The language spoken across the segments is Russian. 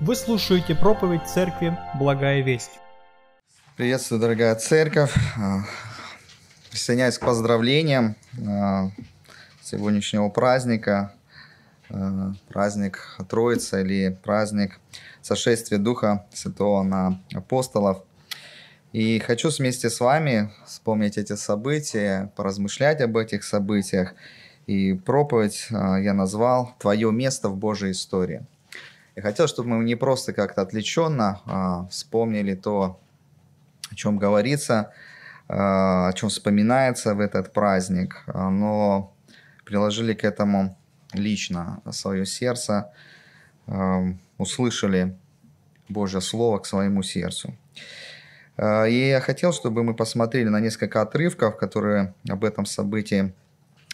Вы слушаете проповедь церкви «Благая весть». Приветствую, дорогая церковь. Присоединяюсь к поздравлениям сегодняшнего праздника. Праздник Троицы или праздник сошествия Духа Святого на апостолов. И хочу вместе с вами вспомнить эти события, поразмышлять об этих событиях. И проповедь я назвал «Твое место в Божьей истории». Я хотел, чтобы мы не просто как-то отвлеченно а, вспомнили то, о чем говорится, а, о чем вспоминается в этот праздник, а, но приложили к этому лично свое сердце, а, услышали Божье Слово к своему сердцу. А, и я хотел, чтобы мы посмотрели на несколько отрывков, которые об этом событии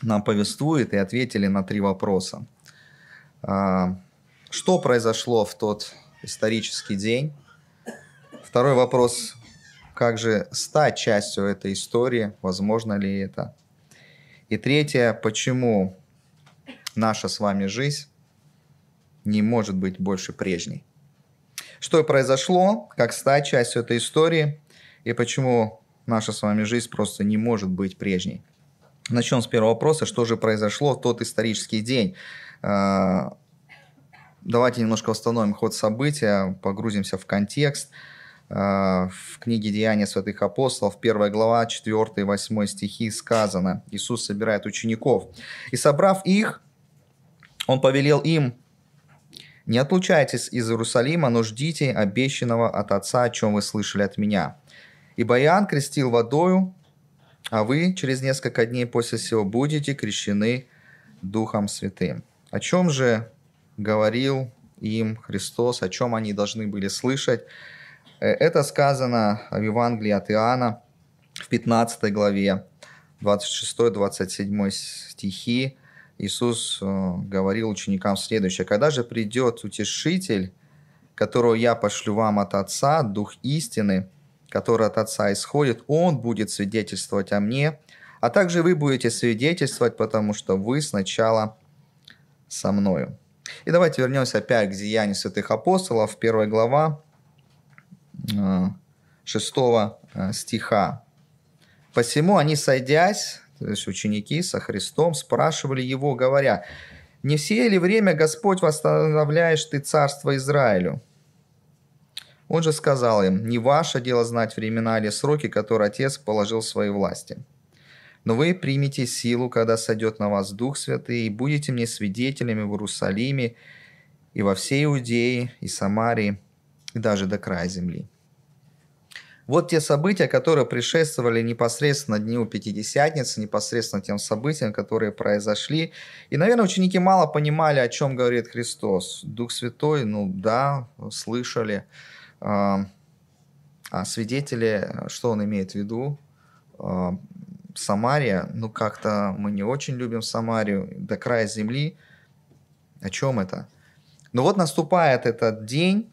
нам повествуют, и ответили на три вопроса. А, что произошло в тот исторический день? Второй вопрос, как же стать частью этой истории, возможно ли это? И третье, почему наша с вами жизнь не может быть больше прежней? Что произошло, как стать частью этой истории, и почему наша с вами жизнь просто не может быть прежней? Начнем с первого вопроса, что же произошло в тот исторический день? Давайте немножко восстановим ход события, погрузимся в контекст. А, в книге «Деяния святых апостолов», 1 глава, 4 и 8 стихи сказано, Иисус собирает учеников. «И собрав их, Он повелел им, не отлучайтесь из Иерусалима, но ждите обещанного от Отца, о чем вы слышали от меня. Ибо Иоанн крестил водою, а вы через несколько дней после сего будете крещены Духом Святым». О чем же говорил им Христос, о чем они должны были слышать. Э, это сказано в Евангелии от Иоанна в 15 главе, 26-27 стихи. Иисус э, говорил ученикам следующее. «Когда же придет Утешитель, которого я пошлю вам от Отца, Дух истины, который от Отца исходит, Он будет свидетельствовать о мне, а также вы будете свидетельствовать, потому что вы сначала со мною». И давайте вернемся опять к Деянию святых апостолов, первая глава, 6 э, э, стиха. «Посему они, сойдясь, то есть ученики со Христом, спрашивали его, говоря, «Не все ли время, Господь, восстановляешь ты царство Израилю?» Он же сказал им, «Не ваше дело знать времена или сроки, которые Отец положил в своей власти». Но вы примете силу, когда сойдет на вас Дух Святый, и будете мне свидетелями в Иерусалиме и во всей Иудее и Самарии, и даже до края земли. Вот те события, которые предшествовали непосредственно Дню Пятидесятницы, непосредственно тем событиям, которые произошли. И, наверное, ученики мало понимали, о чем говорит Христос. Дух Святой, ну да, слышали. А, а свидетели, что он имеет в виду? Самария, ну как-то мы не очень любим Самарию, до края земли. О чем это? Ну вот наступает этот день,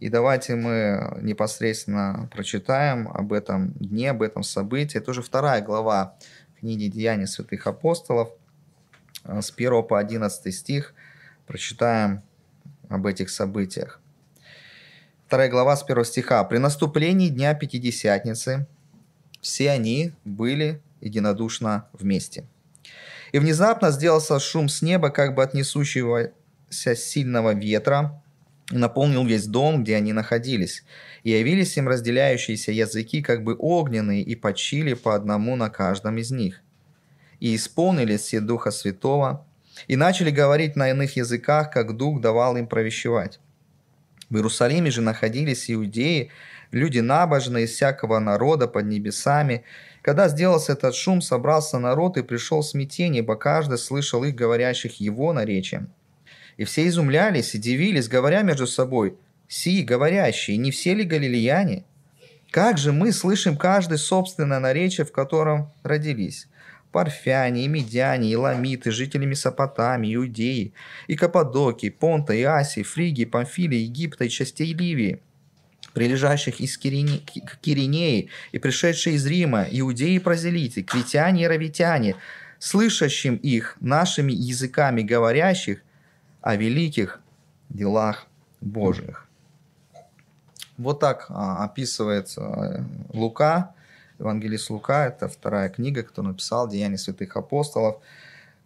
и давайте мы непосредственно прочитаем об этом дне, об этом событии. Это уже вторая глава книги «Деяния святых апостолов», э, с 1 по 11 стих. Прочитаем об этих событиях. Вторая глава с 1 стиха. «При наступлении Дня Пятидесятницы все они были единодушно вместе. И внезапно сделался шум с неба, как бы от несущегося сильного ветра, и наполнил весь дом, где они находились. И явились им разделяющиеся языки, как бы огненные, и почили по одному на каждом из них. И исполнились все Духа Святого, и начали говорить на иных языках, как Дух давал им провещевать. В Иерусалиме же находились иудеи, люди набожные из всякого народа под небесами, когда сделался этот шум, собрался народ и пришел смятение, ибо каждый слышал их, говорящих его наречием. И все изумлялись и дивились, говоря между собой, «Си, говорящие, не все ли галилеяне? Как же мы слышим каждый собственное наречие, в котором родились?» Парфяне, и Медяне, и Ламиты, жители Месопотамии, Иудеи, и Каппадокии, Понта, и Асии, Фригии, Памфилии, Египта и частей Ливии – прилежащих из Кирине, Киринеи и пришедшие из Рима, иудеи и прозелиты, критяне и равитяне, слышащим их нашими языками говорящих о великих делах Божьих. Вот так а, описывает а, Лука, Евангелист Лука, это вторая книга, кто написал «Деяния святых апостолов».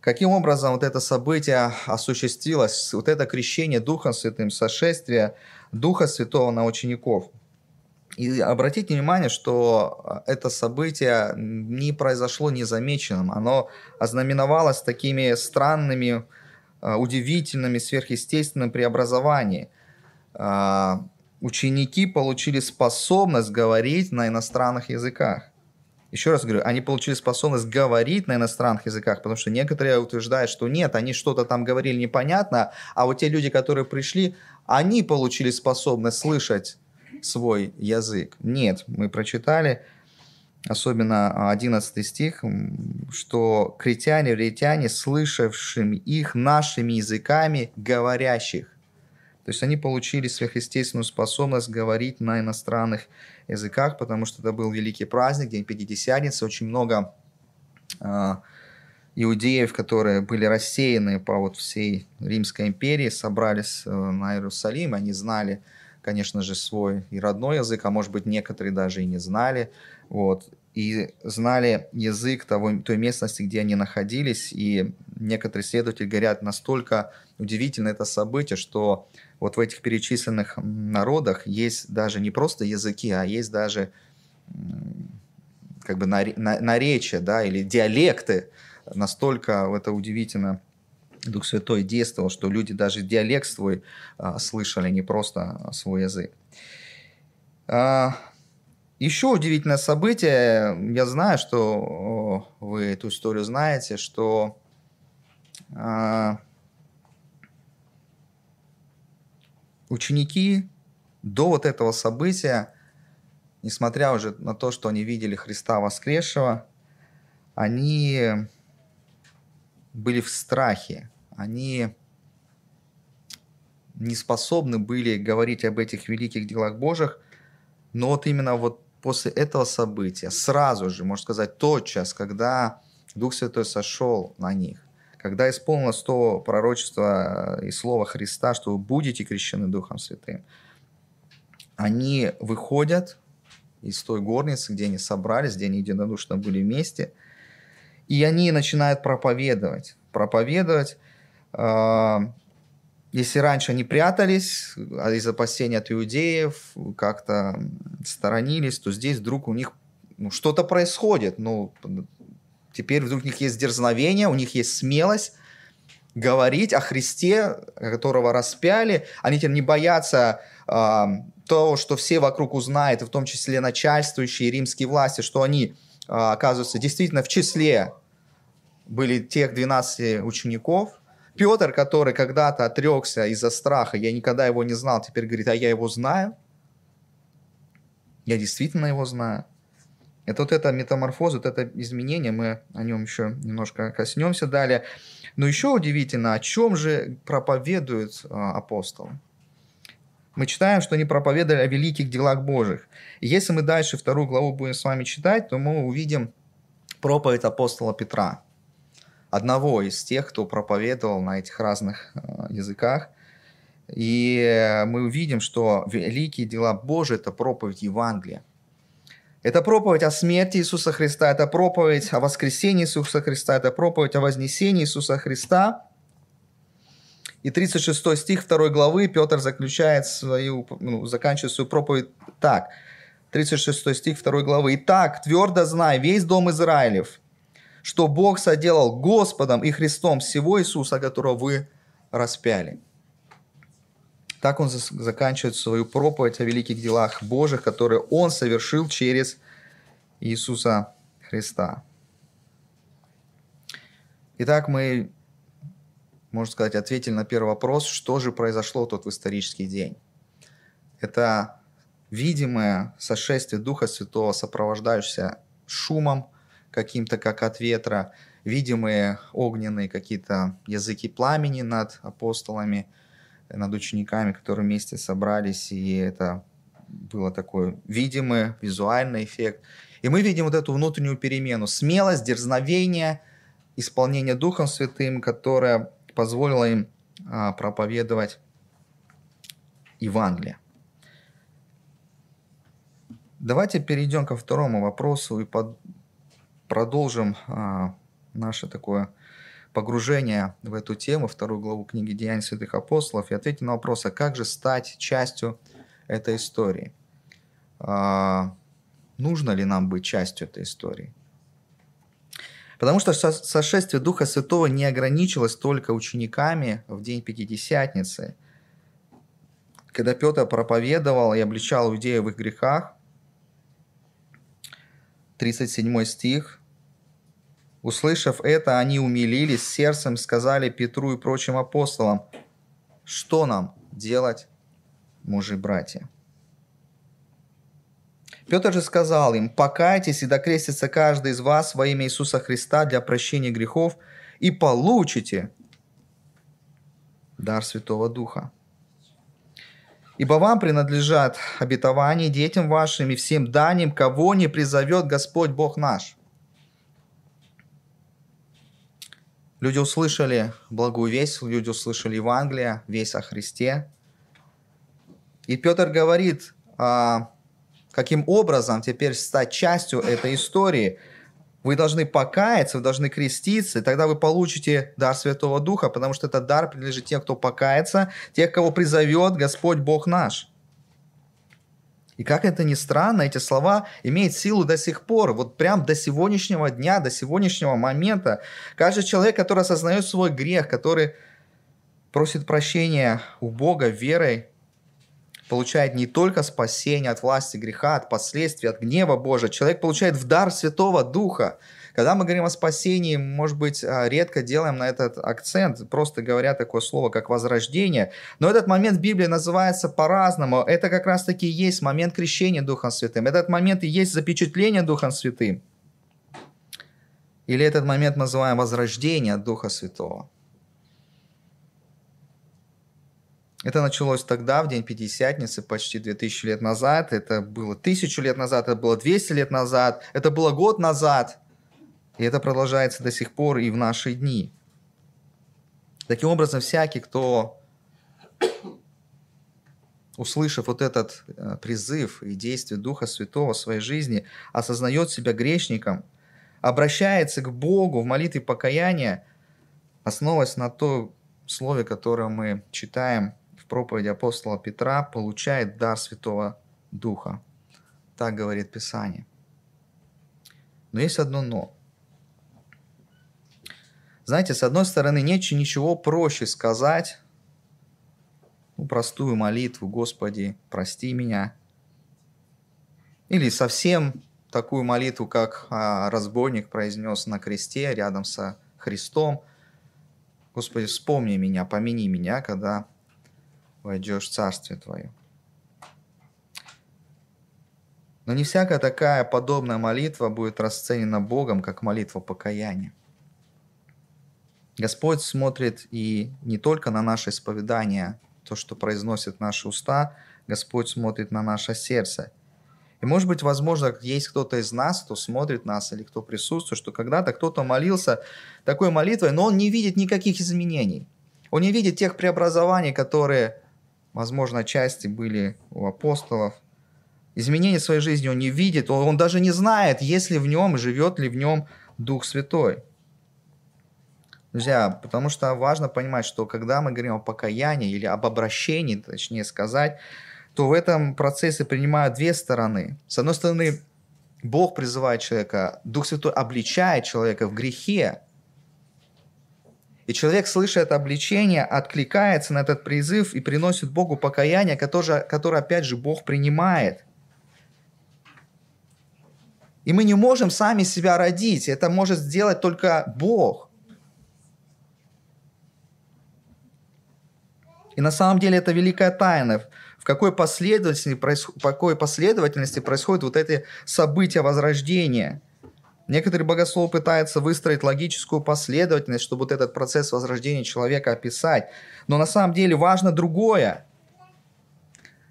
Каким образом вот это событие осуществилось, вот это крещение Духом Святым, сошествие Духа Святого на учеников. И обратите внимание, что это событие не произошло незамеченным, оно ознаменовалось такими странными, удивительными, сверхъестественными преобразованиями ученики получили способность говорить на иностранных языках. Еще раз говорю, они получили способность говорить на иностранных языках, потому что некоторые утверждают, что нет, они что-то там говорили непонятно, а вот те люди, которые пришли, они получили способность слышать свой язык. Нет, мы прочитали, особенно 11 стих, что критяне, ретяне, слышавшими их нашими языками говорящих. То есть они получили сверхъестественную способность говорить на иностранных языках, потому что это был великий праздник, День Пятидесятницы. Очень много э, иудеев, которые были рассеяны по вот всей Римской империи, собрались э, на Иерусалим. Они знали, конечно же, свой и родной язык, а может быть, некоторые даже и не знали. Вот и знали язык того, той местности, где они находились. И некоторые исследователи говорят, настолько удивительно это событие, что вот в этих перечисленных народах есть даже не просто языки, а есть даже как бы наречия, да, или диалекты. Настолько это удивительно Дух Святой действовал, что люди даже диалект свой а, слышали, не просто свой язык. А, еще удивительное событие, я знаю, что вы эту историю знаете, что а, ученики до вот этого события, несмотря уже на то, что они видели Христа воскресшего, они были в страхе, они не способны были говорить об этих великих делах Божьих, но вот именно вот после этого события, сразу же, можно сказать, тотчас, когда Дух Святой сошел на них, когда исполнилось то пророчество и слово Христа, что вы будете крещены Духом Святым, они выходят из той горницы, где они собрались, где они единодушно были вместе, и они начинают проповедовать. Проповедовать. А, если раньше они прятались из опасения от иудеев, как-то сторонились, то здесь вдруг у них ну, что-то происходит. Ну, Теперь вдруг у них есть дерзновение, у них есть смелость говорить о Христе, которого распяли. Они теперь не боятся э, того, что все вокруг узнают, в том числе начальствующие римские власти, что они, э, оказываются, действительно в числе были тех 12 учеников. Петр, который когда-то отрекся из-за страха, я никогда его не знал, теперь говорит, а я его знаю. Я действительно его знаю. Это вот это метаморфоз, вот это изменение, мы о нем еще немножко коснемся далее. Но еще удивительно, о чем же проповедуют а, апостолы? Мы читаем, что они проповедовали о великих делах Божьих. И если мы дальше вторую главу будем с вами читать, то мы увидим проповедь апостола Петра, одного из тех, кто проповедовал на этих разных а, языках. И мы увидим, что великие дела Божии – это проповедь Евангелия. Это проповедь о смерти Иисуса Христа, это проповедь о воскресении Иисуса Христа, это проповедь о вознесении Иисуса Христа. И 36 стих 2 главы Петр заключает свою, ну, заканчивает свою проповедь так. 36 стих 2 главы. «Итак, твердо знай, весь дом Израилев, что Бог соделал Господом и Христом всего Иисуса, которого вы распяли». Так он заканчивает свою проповедь о великих делах Божьих, которые он совершил через Иисуса Христа. Итак, мы, можно сказать, ответили на первый вопрос, что же произошло тот в исторический день. Это видимое сошествие Духа Святого, сопровождающееся шумом каким-то, как от ветра, видимые огненные какие-то языки пламени над апостолами – над учениками, которые вместе собрались, и это было такой видимый визуальный эффект. И мы видим вот эту внутреннюю перемену, смелость, дерзновение, исполнение Духом Святым, которое позволило им а, проповедовать Евангелия. Давайте перейдем ко второму вопросу и под... продолжим а, наше такое погружение в эту тему, вторую главу книги «Деяний святых апостолов», и ответить на вопрос, а как же стать частью этой истории? А, нужно ли нам быть частью этой истории? Потому что сошествие Духа Святого не ограничилось только учениками в день Пятидесятницы. Когда Петр проповедовал и обличал иудеев в их грехах, 37 стих, Услышав это, они умилились сердцем, сказали Петру и прочим апостолам, что нам делать, мужи-братья? Петр же сказал им, покайтесь и докрестится каждый из вас во имя Иисуса Христа для прощения грехов и получите дар Святого Духа. Ибо вам принадлежат обетования детям вашим и всем даним, кого не призовет Господь Бог наш. Люди услышали благую весть, люди услышали Евангелие, весть о Христе. И Петр говорит, а, каким образом теперь стать частью этой истории. Вы должны покаяться, вы должны креститься, и тогда вы получите дар Святого Духа, потому что этот дар принадлежит тем, кто покается, тех, кого призовет Господь Бог наш. И как это ни странно, эти слова имеют силу до сих пор, вот прям до сегодняшнего дня, до сегодняшнего момента. Каждый человек, который осознает свой грех, который просит прощения у Бога верой, получает не только спасение от власти греха, от последствий, от гнева Божия. Человек получает в дар Святого Духа. Когда мы говорим о спасении, может быть, а, редко делаем на этот акцент, просто говоря такое слово, как возрождение. Но этот момент в Библии называется по-разному. Это как раз-таки и есть момент крещения Духом Святым. Этот момент и есть запечатление Духом Святым. Или этот момент называем возрождение Духа Святого. Это началось тогда, в день Пятидесятницы, почти 2000 лет назад. Это было тысячу лет назад, это было 200 лет назад, это было год назад. И это продолжается до сих пор и в наши дни. Таким образом, всякий, кто, услышав вот этот э, призыв и действие Духа Святого в своей жизни, осознает себя грешником, обращается к Богу в молитве покаяния, основываясь на то слове, которое мы читаем проповеди апостола Петра получает дар Святого Духа. Так говорит Писание. Но есть одно но. Знаете, с одной стороны, нет ничего проще сказать ну, простую молитву «Господи, прости меня». Или совсем такую молитву, как а, разбойник произнес на кресте рядом со Христом. «Господи, вспомни меня, помяни меня, когда войдешь в Царствие Твое. Но не всякая такая подобная молитва будет расценена Богом как молитва покаяния. Господь смотрит и не только на наше исповедание, то, что произносят наши уста, Господь смотрит на наше сердце. И может быть, возможно, есть кто-то из нас, кто смотрит нас или кто присутствует, что когда-то кто-то молился такой молитвой, но он не видит никаких изменений. Он не видит тех преобразований, которые возможно, части были у апостолов. Изменения своей жизни он не видит, он даже не знает, есть ли в нем, живет ли в нем Дух Святой. Друзья, потому что важно понимать, что когда мы говорим о покаянии или об обращении, точнее сказать, то в этом процессе принимают две стороны. С одной стороны, Бог призывает человека, Дух Святой обличает человека в грехе, и человек, слыша это обличение, откликается на этот призыв и приносит Богу покаяние, которое, которое опять же, Бог принимает. И мы не можем сами себя родить. Это может сделать только Бог. И на самом деле это великая тайна. В какой последовательности, в какой последовательности происходят вот эти события возрождения – Некоторые богословы пытаются выстроить логическую последовательность, чтобы вот этот процесс возрождения человека описать. Но на самом деле важно другое.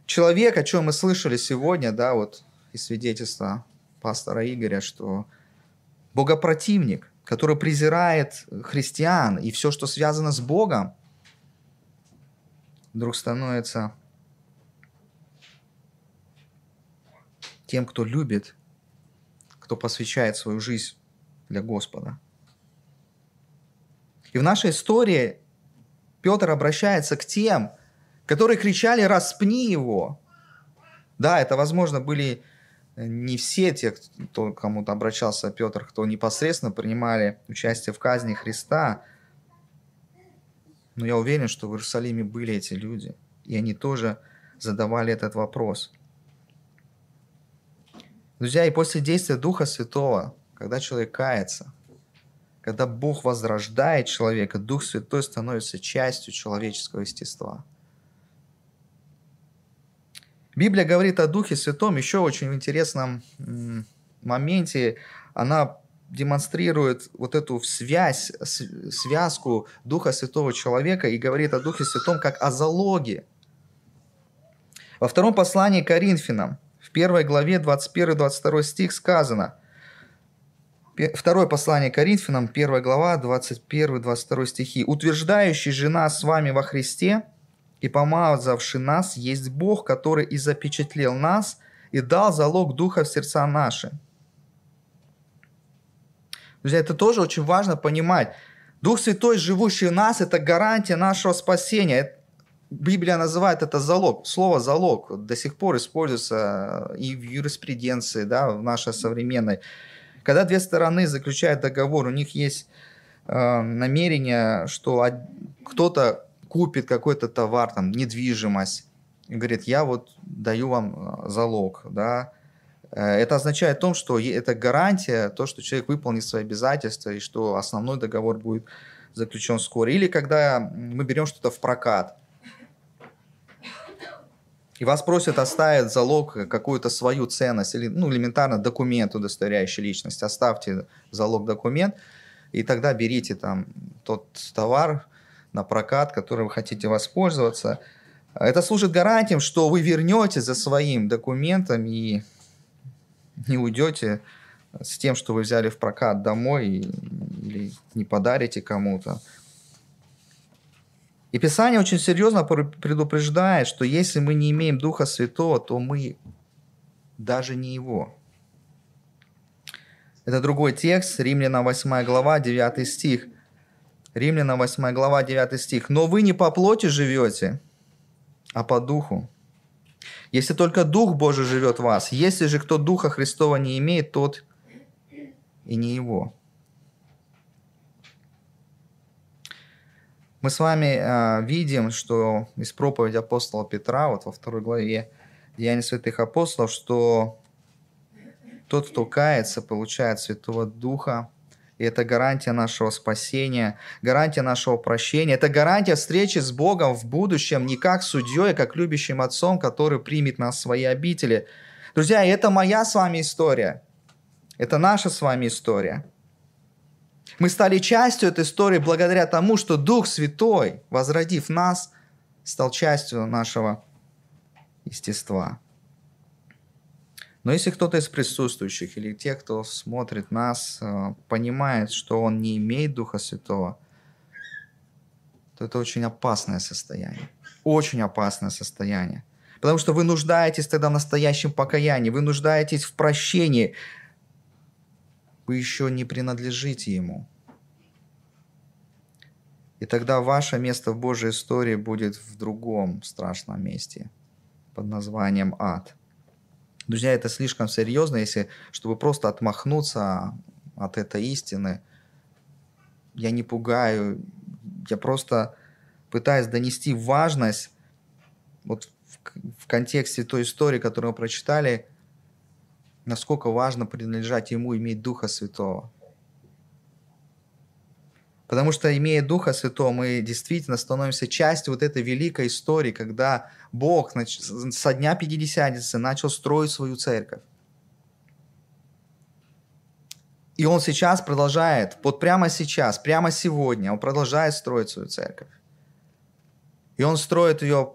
Человек, о чем мы слышали сегодня, да, вот из свидетельства пастора Игоря, что богопротивник, который презирает христиан и все, что связано с Богом, вдруг становится тем, кто любит, кто посвящает свою жизнь для Господа. И в нашей истории Петр обращается к тем, которые кричали «распни его». Да, это, возможно, были э, не все те, кто кому-то обращался Петр, кто непосредственно принимали участие в казни Христа – но я уверен, что в Иерусалиме были эти люди, и они тоже задавали этот вопрос. Друзья, и после действия Духа Святого, когда человек кается, когда Бог возрождает человека, Дух Святой становится частью человеческого естества. Библия говорит о Духе Святом еще очень интересном моменте. Она демонстрирует вот эту связь, связку Духа Святого человека и говорит о Духе Святом как о залоге. Во втором послании Коринфянам, в первой главе 21-22 стих сказано – Второе послание Коринфянам, 1 глава, 21-22 стихи. «Утверждающий же нас с вами во Христе и помазавший нас есть Бог, который и запечатлел нас и дал залог Духа в сердца наши». Друзья, это тоже очень важно понимать. Дух Святой, живущий в нас, это гарантия нашего спасения. Библия называет это залог. Слово залог до сих пор используется и в юриспруденции, да, в нашей современной. Когда две стороны заключают договор, у них есть э, намерение, что кто-то купит какой-то товар, там, недвижимость, и говорит, я вот даю вам э, залог, да, э, это означает то, что это гарантия, то, что человек выполнит свои обязательства и что основной договор будет заключен вскоре. Или когда мы берем что-то в прокат, и вас просят оставить залог какую-то свою ценность или ну, элементарно документ, удостоверяющий личность. Оставьте залог документ, и тогда берите там тот товар на прокат, который вы хотите воспользоваться. Это служит гарантием, что вы вернете за своим документом и не уйдете с тем, что вы взяли в прокат домой или не подарите кому-то. И Писание очень серьезно предупреждает, что если мы не имеем Духа Святого, то мы даже не Его. Это другой текст, Римляна 8 глава, 9 стих. Римляна 8 глава, 9 стих. «Но вы не по плоти живете, а по духу. Если только Дух Божий живет в вас, если же кто Духа Христова не имеет, тот и не его». Мы с вами э, видим, что из проповеди апостола Петра, вот во второй главе Деяния святых апостолов, что тот, кто кается, получает Святого Духа, и это гарантия нашего спасения, гарантия нашего прощения. Это гарантия встречи с Богом в будущем не как судьей, а как любящим отцом, который примет нас в свои обители. Друзья, это моя с вами история. Это наша с вами история. Мы стали частью этой истории благодаря тому, что Дух Святой, возродив нас, стал частью нашего естества. Но если кто-то из присутствующих или те, кто смотрит нас, э, понимает, что он не имеет Духа Святого, то это очень опасное состояние. Очень опасное состояние. Потому что вы нуждаетесь тогда в настоящем покаянии, вы нуждаетесь в прощении, вы еще не принадлежите Ему. И тогда ваше место в Божьей истории будет в другом страшном месте под названием ад. Друзья, это слишком серьезно, если, чтобы просто отмахнуться от этой истины. Я не пугаю, я просто пытаюсь донести важность вот в, в контексте той истории, которую мы прочитали, насколько важно принадлежать Ему, иметь Духа Святого. Потому что, имея Духа Святого, мы действительно становимся частью вот этой великой истории, когда Бог со дня Пятидесятницы начал строить свою церковь. И Он сейчас продолжает, вот прямо сейчас, прямо сегодня, Он продолжает строить свою церковь. И Он строит ее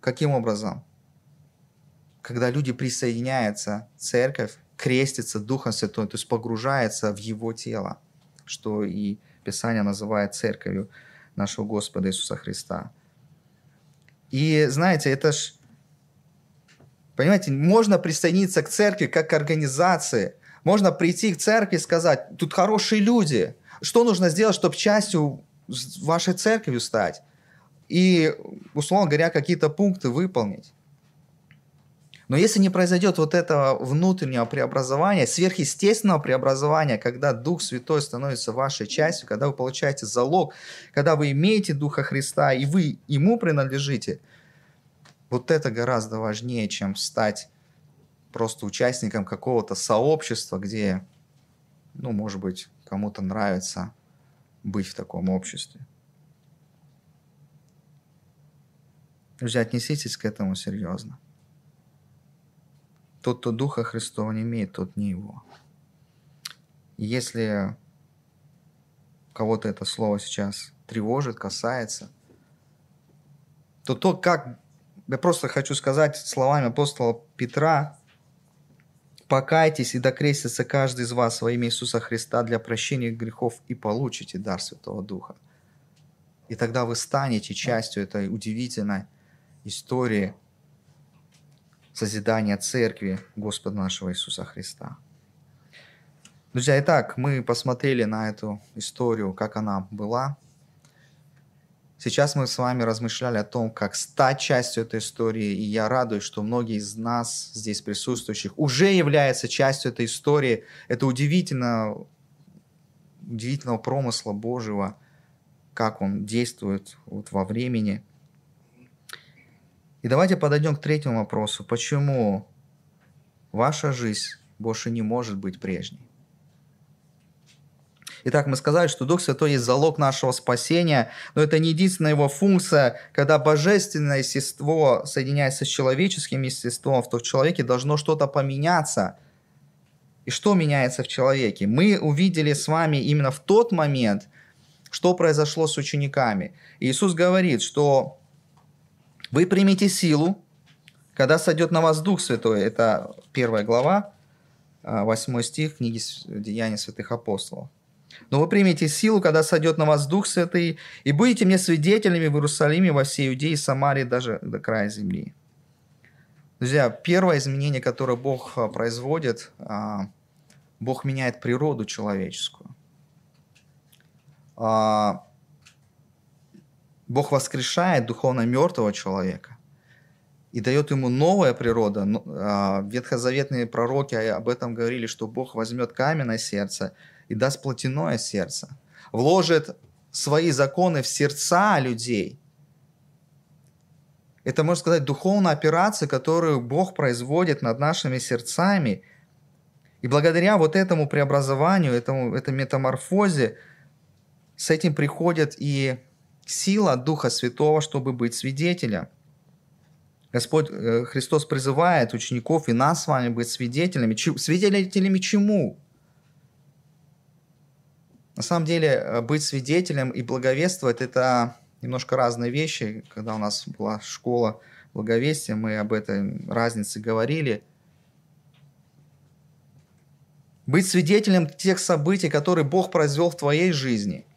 каким образом? когда люди присоединяются, церковь крестится Духом Святым, то есть погружается в Его тело, что и Писание называет церковью нашего Господа Иисуса Христа. И знаете, это ж Понимаете, можно присоединиться к церкви как к организации. Можно прийти к церкви и сказать, тут хорошие люди. Что нужно сделать, чтобы частью вашей церкви стать? И, условно говоря, какие-то пункты выполнить. Но если не произойдет вот этого внутреннего преобразования, сверхъестественного преобразования, когда Дух Святой становится вашей частью, когда вы получаете залог, когда вы имеете Духа Христа и вы Ему принадлежите, вот это гораздо важнее, чем стать просто участником какого-то сообщества, где, ну, может быть, кому-то нравится быть в таком обществе. Друзья, отнеситесь к этому серьезно. Тот, кто Духа Христова не имеет, тот не его. Если кого-то это слово сейчас тревожит, касается, то то, как... Я просто хочу сказать словами апостола Петра, «Покайтесь и докрестится каждый из вас во имя Иисуса Христа для прощения грехов и получите дар Святого Духа». И тогда вы станете частью этой удивительной истории созидания церкви Господа нашего Иисуса Христа. Друзья, итак, мы посмотрели на эту историю, как она была. Сейчас мы с вами размышляли о том, как стать частью этой истории, и я радуюсь, что многие из нас, здесь присутствующих, уже являются частью этой истории. Это удивительно, удивительного промысла Божьего, как он действует вот во времени – и давайте подойдем к третьему вопросу. Почему ваша жизнь больше не может быть прежней? Итак, мы сказали, что Дух Святой есть залог нашего спасения, но это не единственная его функция. Когда божественное естество соединяется с человеческим естеством, то в человеке должно что-то поменяться. И что меняется в человеке? Мы увидели с вами именно в тот момент, что произошло с учениками. И Иисус говорит, что вы примете силу, когда сойдет на вас Дух Святой. Это первая глава, 8 а, стих книги Деяний святых апостолов. Но вы примете силу, когда сойдет на вас Дух Святый, и будете мне свидетелями в Иерусалиме, во всей Иудее, Самарии, даже до края земли. Друзья, первое изменение, которое Бог а, производит, а, Бог меняет природу человеческую. Бог воскрешает духовно мертвого человека и дает ему новая природа. А, ветхозаветные пророки об этом говорили, что Бог возьмет каменное сердце и даст плотяное сердце, вложит свои законы в сердца людей. Это, можно сказать, духовная операция, которую Бог производит над нашими сердцами. И благодаря вот этому преобразованию, этому, этой метаморфозе, с этим приходят и сила Духа Святого, чтобы быть свидетелем. Господь э, Христос призывает учеников и нас с вами быть свидетелями. Свидетелями чему? На самом деле, э, быть свидетелем и благовествовать – это немножко разные вещи. Когда у нас была школа благовестия, мы об этой разнице говорили. Быть свидетелем тех событий, которые Бог произвел в твоей жизни –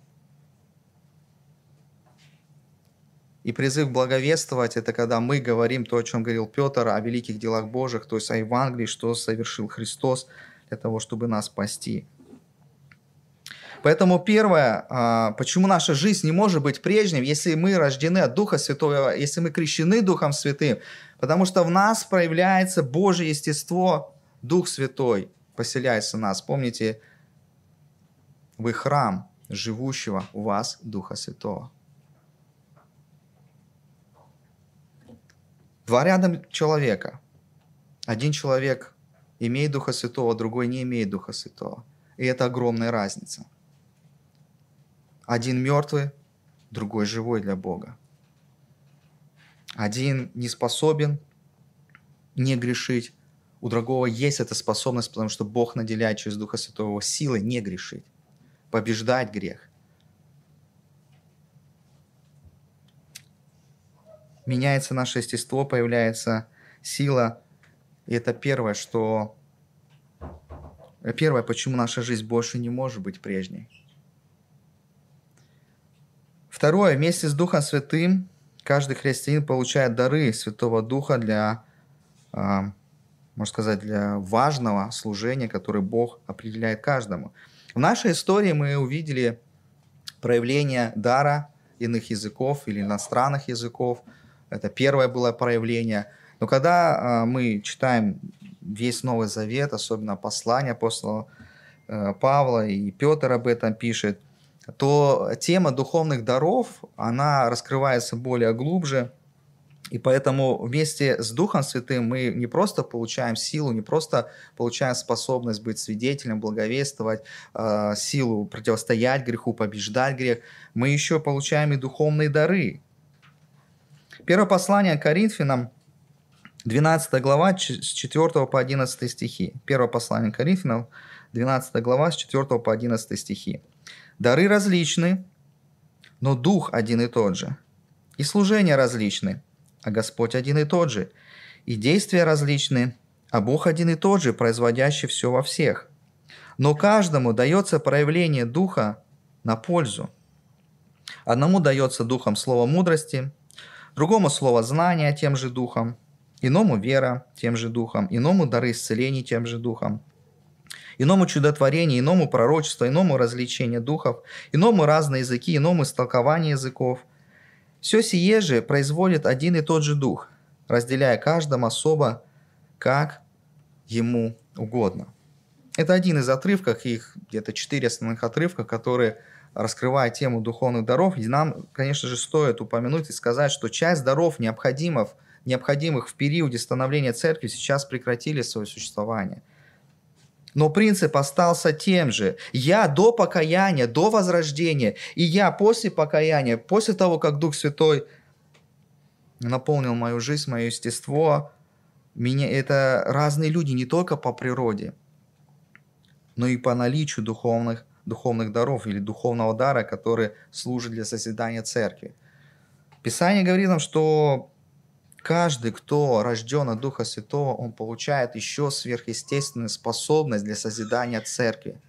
И призыв благовествовать – это когда мы говорим то, о чем говорил Петр, о великих делах Божьих, то есть о Евангелии, что совершил Христос для того, чтобы нас спасти. Поэтому первое, а, почему наша жизнь не может быть прежней, если мы рождены от Духа Святого, если мы крещены Духом Святым, потому что в нас проявляется Божье естество, Дух Святой поселяется в нас. Помните, вы храм живущего у вас Духа Святого. Два рядом человека. Один человек имеет Духа Святого, другой не имеет Духа Святого. И это огромная разница. Один мертвый, другой живой для Бога. Один не способен не грешить, у другого есть эта способность, потому что Бог наделяет через Духа Святого силой не грешить, побеждать грех. Меняется наше естество, появляется сила. И это первое, что... Первое, почему наша жизнь больше не может быть прежней. Второе, вместе с Духом Святым каждый христианин получает дары Святого Духа для а, можно сказать, для важного служения, которое Бог определяет каждому. В нашей истории мы увидели проявление дара иных языков или иностранных языков. Это первое было проявление. Но когда а, мы читаем весь Новый Завет, особенно послание апостола э, Павла и Петр об этом пишет, то тема духовных даров, она раскрывается более глубже – и поэтому вместе с Духом Святым мы не просто получаем силу, не просто получаем способность быть свидетелем, благовествовать, э, силу противостоять греху, побеждать грех, мы еще получаем и духовные дары. Первое послание Коринфянам, 12 глава, с 4 по 11 стихи. Первое послание Коринфянам, 12 глава, с 4 по 11 стихи. «Дары различны, но Дух один и тот же, и служения различны, а Господь один и тот же, и действия различны, а Бог один и тот же, производящий все во всех. Но каждому дается проявление Духа на пользу. Одному дается Духом слово мудрости, другому слово знания тем же Духом, иному вера тем же Духом, иному дары исцелений тем же Духом, иному чудотворение, иному пророчество, иному развлечение духов, иному разные языки, иному истолкование языков – все сие же производит один и тот же дух, разделяя каждому особо, как ему угодно. Это один из отрывков, их где-то четыре основных отрывка, которые раскрывают тему духовных даров. Нам, конечно же, стоит упомянуть и сказать, что часть даров, необходимых, необходимых в периоде становления церкви, сейчас прекратили свое существование – но принцип остался тем же. Я до покаяния, до возрождения, и я после покаяния, после того, как Дух Святой наполнил мою жизнь, мое естество, меня, это разные люди не только по природе, но и по наличию духовных, духовных даров или духовного дара, который служит для созидания церкви. Писание говорит нам, что Каждый, кто рожден от Духа Святого, он получает еще сверхъестественную способность для созидания церкви.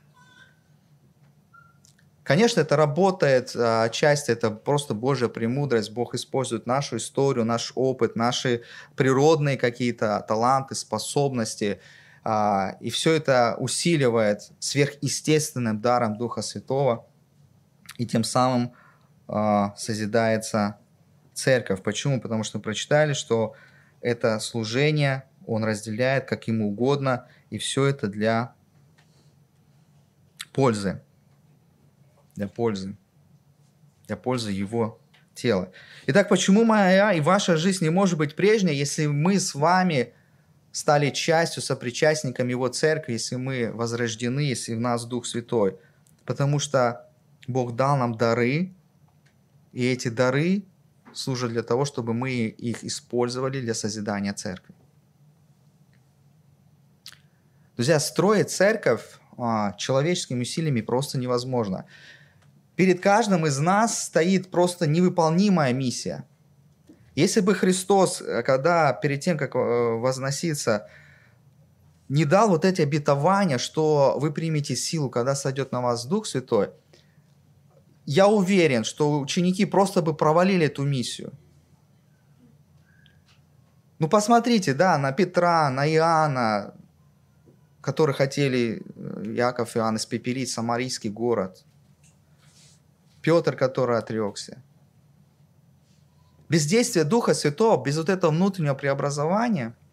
Конечно, это работает, а, отчасти это просто Божья премудрость. Бог использует нашу историю, наш опыт, наши природные какие-то таланты, способности. А, и все это усиливает сверхъестественным даром Духа Святого. И тем самым а, созидается церковь. Почему? Потому что мы прочитали, что это служение он разделяет как ему угодно, и все это для пользы. Для пользы. Для пользы его тела. Итак, почему моя и ваша жизнь не может быть прежней, если мы с вами стали частью, сопричастником Его церкви, если мы возрождены, если в нас Дух Святой? Потому что Бог дал нам дары, и эти дары служат для того, чтобы мы их использовали для созидания церкви. Друзья, строить церковь а, человеческими усилиями просто невозможно. Перед каждым из нас стоит просто невыполнимая миссия. Если бы Христос, э, когда перед тем, как э, возноситься, не дал вот эти обетования, что вы примете силу, когда сойдет на вас Дух Святой – я уверен, что ученики просто бы провалили эту миссию. Ну, посмотрите, да, на Петра, на Иоанна, которые хотели э, Яков и Иоанн испепелить Самарийский город. Петр, который отрекся. Без действия Духа Святого, без вот этого внутреннего преобразования –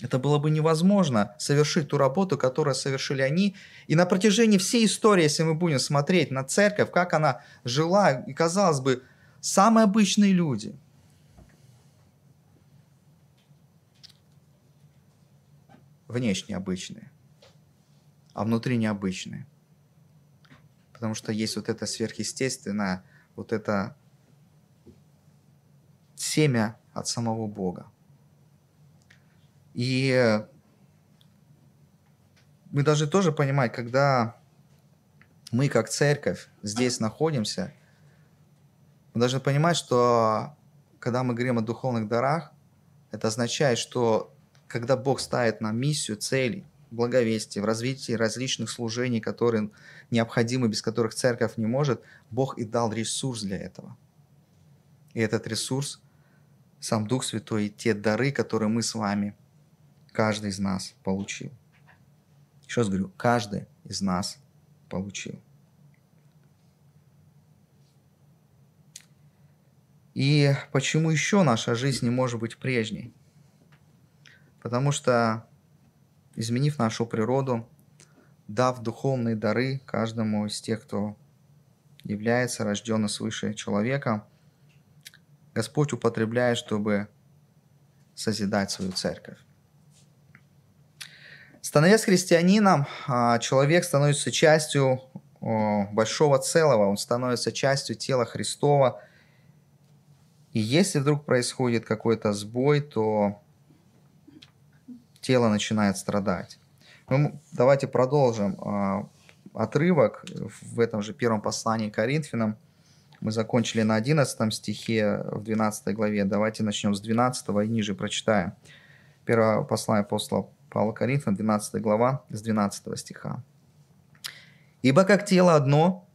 это было бы невозможно совершить ту работу, которую совершили они. И на протяжении всей истории, если мы будем смотреть на церковь, как она жила, и казалось бы, самые обычные люди. Внешне обычные, а внутри необычные. Потому что есть вот это сверхъестественное, вот это семя от самого Бога. И мы должны тоже понимать, когда мы как церковь здесь находимся, мы должны понимать, что когда мы говорим о духовных дарах, это означает, что когда Бог ставит нам миссию, цели, благовестие, в развитии различных служений, которые необходимы, без которых церковь не может, Бог и дал ресурс для этого. И этот ресурс – сам Дух Святой и те дары, которые мы с вами каждый из нас получил. Еще раз говорю, каждый из нас получил. И почему еще наша жизнь не может быть прежней? Потому что, изменив нашу природу, дав духовные дары каждому из тех, кто является рожденным свыше человека, Господь употребляет, чтобы созидать свою церковь. Становясь христианином, а, человек становится частью большого целого, он становится частью тела Христова. И если вдруг происходит какой-то сбой, то тело начинает страдать. Ну, давайте продолжим а, отрывок в этом же первом послании к Коринфянам. Мы закончили на 11 стихе в 12 главе. Давайте начнем с 12 и ниже прочитаем. Первое послание апостола Павла Коринфянам, 12 глава, с 12 стиха. «Ибо как тело одно,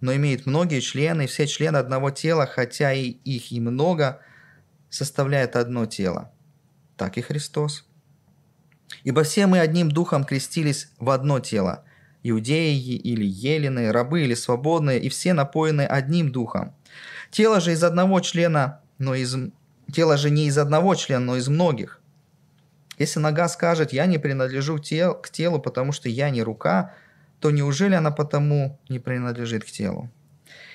но имеет многие члены, и все члены одного тела, хотя и их и много, составляют одно тело, так и Христос. Ибо все мы одним духом крестились в одно тело, иудеи или елены, рабы или свободные, и все напоены одним духом. Тело же из одного члена, но из... Тело же не из одного члена, но из многих. Если нога скажет, я не принадлежу тел... к телу, потому что я не рука, то неужели она потому не принадлежит к телу?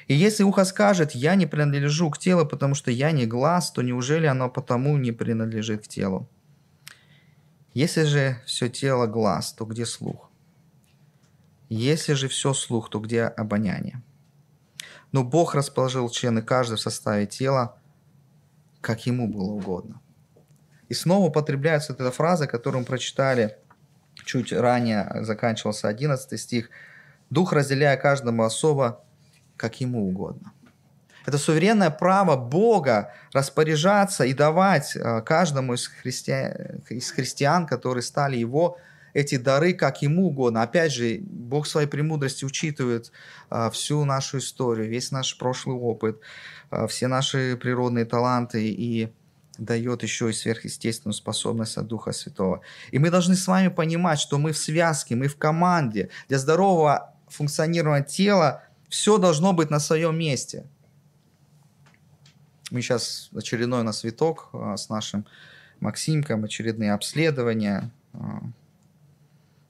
И если ухо скажет, я не принадлежу к телу, потому что я не глаз, то неужели оно потому не принадлежит к телу? Если же все тело глаз, то где слух? Если же все слух, то где обоняние? Но Бог расположил члены каждого в составе тела, как ему было угодно. И снова употребляется эта фраза, которую мы прочитали чуть ранее, заканчивался 11 стих. «Дух, разделяя каждому особо, как ему угодно». Это суверенное право Бога распоряжаться и давать э, каждому из христиан, из христиан, которые стали его, эти дары как ему угодно. Опять же, Бог своей премудрости учитывает э, всю нашу историю, весь наш прошлый опыт, э, все наши природные таланты и дает еще и сверхъестественную способность от Духа Святого. И мы должны с вами понимать, что мы в связке, мы в команде. Для здорового функционирования тела все должно быть на своем месте – мы сейчас очередной у нас а, с нашим Максимком, очередные обследования,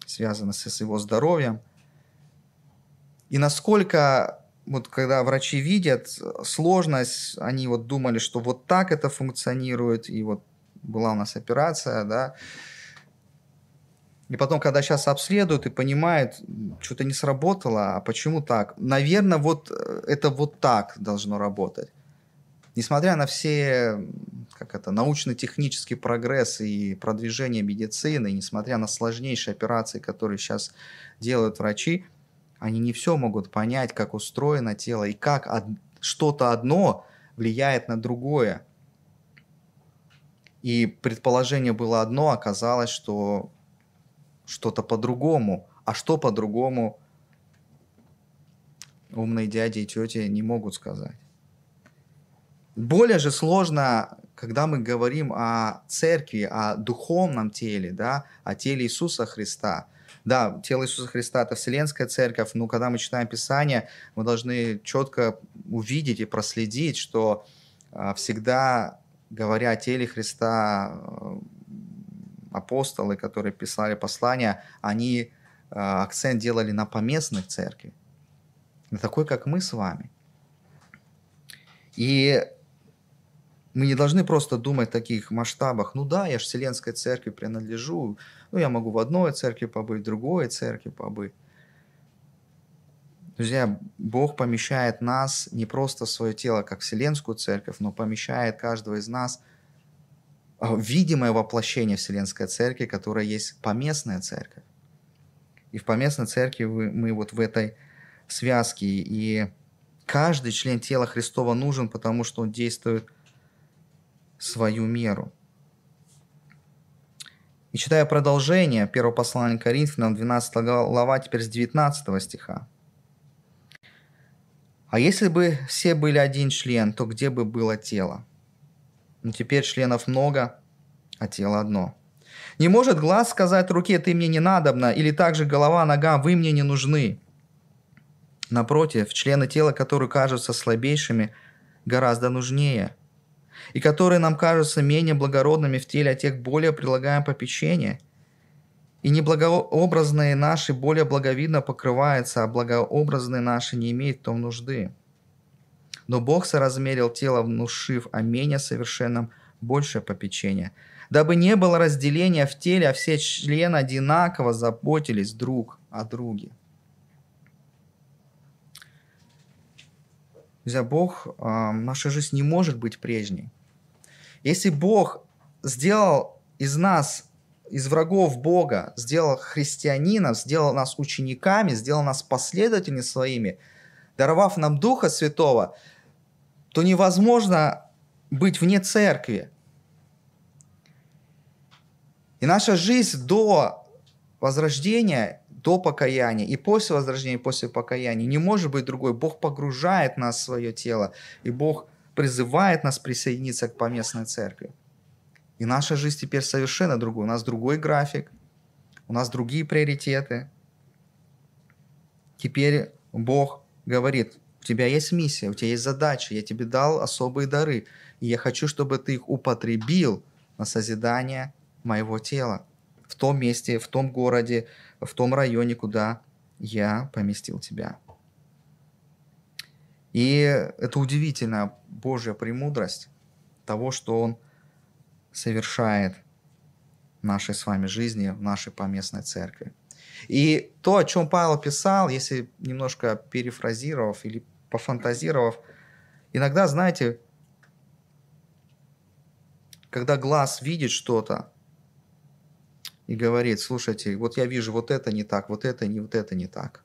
связаны с его здоровьем. И насколько, вот когда врачи видят сложность, они вот думали, что вот так это функционирует, и вот была у нас операция, да, и потом, когда сейчас обследуют и понимают, что-то не сработало, а почему так? Наверное, вот э, это вот так должно работать несмотря на все как это, научно-технический прогресс и продвижение медицины, несмотря на сложнейшие операции, которые сейчас делают врачи, они не все могут понять, как устроено тело и как од... что-то одно влияет на другое. И предположение было одно, оказалось, что что-то по-другому. А что по-другому, умные дяди и тети не могут сказать. Более же сложно, когда мы говорим о церкви, о духовном теле, да, о теле Иисуса Христа. Да, тело Иисуса Христа – это Вселенская Церковь, но когда мы читаем Писание, мы должны четко увидеть и проследить, что а, всегда, говоря о теле Христа, э, апостолы, которые писали послания, они а, акцент делали на поместных церкви, на такой, как мы с вами. И мы не должны просто думать в таких масштабах. Ну да, я же Вселенской Церкви принадлежу. Ну, я могу в одной церкви побыть, в другой церкви побыть. Друзья, Бог помещает нас не просто в свое тело, как Вселенскую Церковь, но помещает каждого из нас видимое воплощение Вселенской Церкви, которая есть поместная Церковь. И в поместной Церкви мы вот в этой связке. И каждый член тела Христова нужен, потому что он действует – свою меру. И читая продолжение первого послания Коринфянам, 12 глава, теперь с 19 стиха. А если бы все были один член, то где бы было тело? Но теперь членов много, а тело одно. Не может глаз сказать руке «ты мне не надобна» или также голова, нога «вы мне не нужны». Напротив, члены тела, которые кажутся слабейшими, гораздо нужнее, и которые нам кажутся менее благородными в теле, а тех более прилагаем попечение. И неблагообразные наши более благовидно покрываются, а благообразные наши не имеют в том нужды. Но Бог соразмерил тело, внушив о менее совершенном большее попечение, дабы не было разделения в теле, а все члены одинаково заботились друг о друге. Друзья, Бог, э, наша жизнь не может быть прежней. Если Бог сделал из нас, из врагов Бога, сделал христианинов, сделал нас учениками, сделал нас последователями своими, даровав нам Духа Святого, то невозможно быть вне церкви. И наша жизнь до возрождения до покаяния и после возрождения, после покаяния не может быть другой. Бог погружает нас в свое тело, и Бог призывает нас присоединиться к поместной церкви. И наша жизнь теперь совершенно другой. У нас другой график, у нас другие приоритеты. Теперь Бог говорит, у тебя есть миссия, у тебя есть задача, я тебе дал особые дары, и я хочу, чтобы ты их употребил на созидание моего тела в том месте, в том городе, в том районе, куда я поместил тебя. И это удивительная Божья премудрость того, что Он совершает в нашей с вами жизни, в нашей поместной церкви. И то, о чем Павел писал, если немножко перефразировав или пофантазировав, иногда, знаете, когда глаз видит что-то, и говорит, слушайте, вот я вижу вот это не так, вот это не, вот это не так.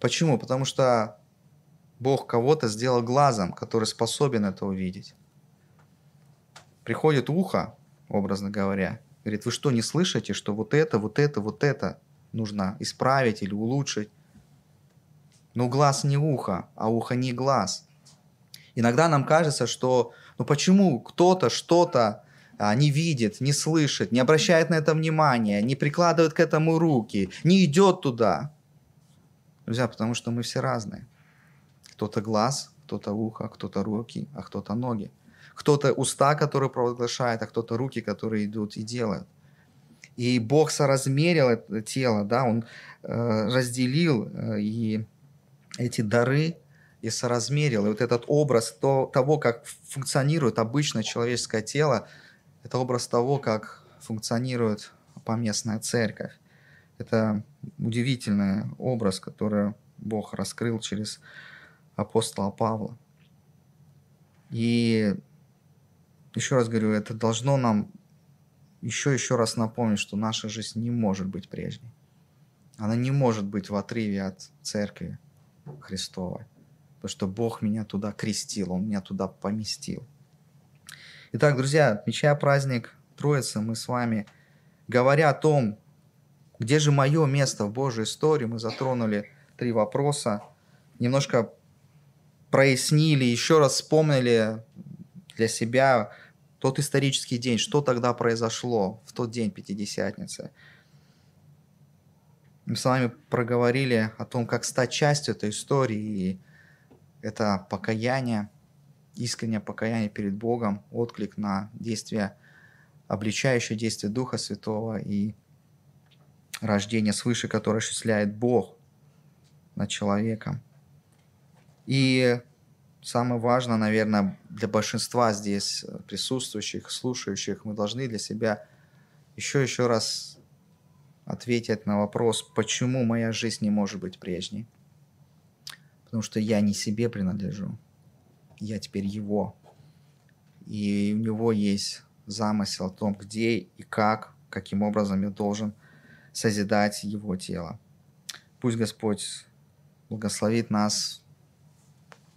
Почему? Потому что Бог кого-то сделал глазом, который способен это увидеть. Приходит ухо, образно говоря, говорит, вы что, не слышите, что вот это, вот это, вот это нужно исправить или улучшить? Но глаз не ухо, а ухо не глаз. Иногда нам кажется, что ну почему кто-то что-то а, не видит, не слышит, не обращает на это внимания, не прикладывает к этому руки, не идет туда. Друзья, потому что мы все разные. Кто-то глаз, кто-то ухо, кто-то руки, а кто-то ноги. Кто-то уста, которые провозглашают, а кто-то руки, которые идут и делают. И Бог соразмерил это тело, да, Он э, разделил э, и эти дары и соразмерил. И вот этот образ то, того, как функционирует обычное человеческое тело, это образ того, как функционирует поместная церковь. Это удивительный образ, который Бог раскрыл через апостола Павла. И еще раз говорю, это должно нам еще еще раз напомнить, что наша жизнь не может быть прежней. Она не может быть в отрыве от церкви Христовой. Потому что Бог меня туда крестил, Он меня туда поместил. Итак, друзья, отмечая праздник Троицы, мы с вами, говоря о том, где же мое место в Божьей истории, мы затронули три вопроса, немножко прояснили, еще раз вспомнили для себя тот исторический день, что тогда произошло в тот день Пятидесятницы. Мы с вами проговорили о том, как стать частью этой истории, и это покаяние – искреннее покаяние перед Богом, отклик на действие, обличающее действие Духа Святого и рождение свыше, которое осуществляет Бог над человеком. И самое важное, наверное, для большинства здесь присутствующих, слушающих, мы должны для себя еще еще раз ответить на вопрос, почему моя жизнь не может быть прежней. Потому что я не себе принадлежу я теперь его. И у него есть замысел о том, где и как, каким образом я должен созидать его тело. Пусть Господь благословит нас.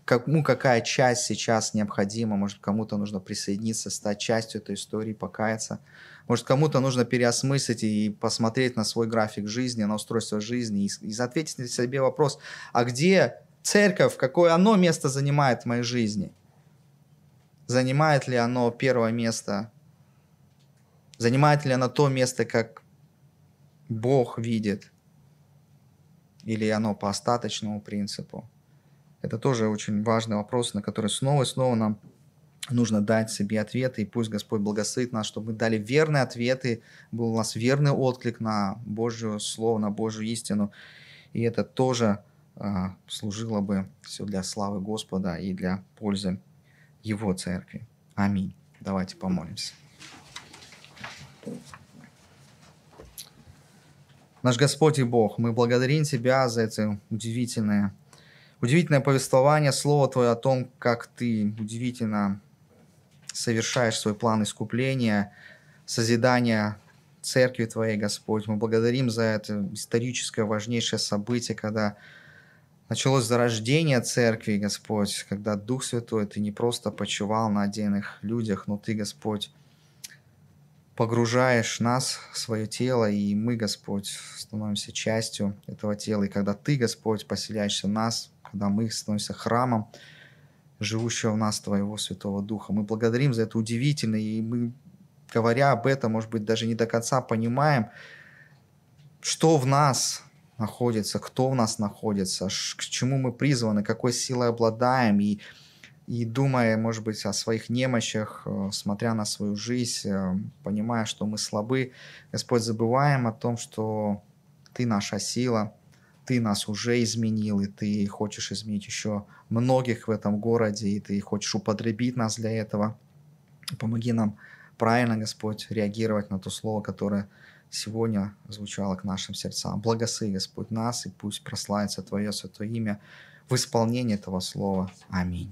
Кому какая часть сейчас необходима, может кому-то нужно присоединиться, стать частью этой истории, покаяться. Может кому-то нужно переосмыслить и посмотреть на свой график жизни, на устройство жизни и, и ответить себе вопрос, а где церковь, какое оно место занимает в моей жизни. Занимает ли оно первое место Занимает ли она то место, как Бог видит? Или оно по остаточному принципу? Это тоже очень важный вопрос, на который снова и снова нам нужно дать себе ответы, и пусть Господь благословит нас, чтобы мы дали верные ответы, был у нас верный отклик на Божье Слово, на Божью истину, и это тоже а, служило бы все для славы Господа и для пользы Его Церкви. Аминь. Давайте помолимся. Наш Господь и Бог, мы благодарим Тебя за это удивительное, удивительное повествование, Слово Твое о том, как Ты удивительно совершаешь свой план искупления, созидания церкви Твоей, Господь. Мы благодарим за это историческое важнейшее событие, когда началось зарождение церкви, Господь, когда Дух Святой, Ты не просто почивал на отдельных людях, но Ты, Господь, погружаешь нас свое тело, и мы, Господь, становимся частью этого тела. И когда Ты, Господь, поселяешься в нас, когда мы становимся храмом, живущего в нас Твоего Святого Духа. Мы благодарим за это удивительно, и мы, говоря об этом, может быть, даже не до конца понимаем, что в нас находится, кто в нас находится, к чему мы призваны, какой силой обладаем, и, и думая, может быть, о своих немощах, э, смотря на свою жизнь, э, понимая, что мы слабы, Господь, забываем о том, что Ты наша сила, ты нас уже изменил, и ты хочешь изменить еще многих в этом городе, и ты хочешь употребить нас для этого. Помоги нам правильно, Господь, реагировать на то слово, которое сегодня звучало к нашим сердцам. Благослови, Господь, нас, и пусть прославится Твое святое имя в исполнении этого слова. Аминь.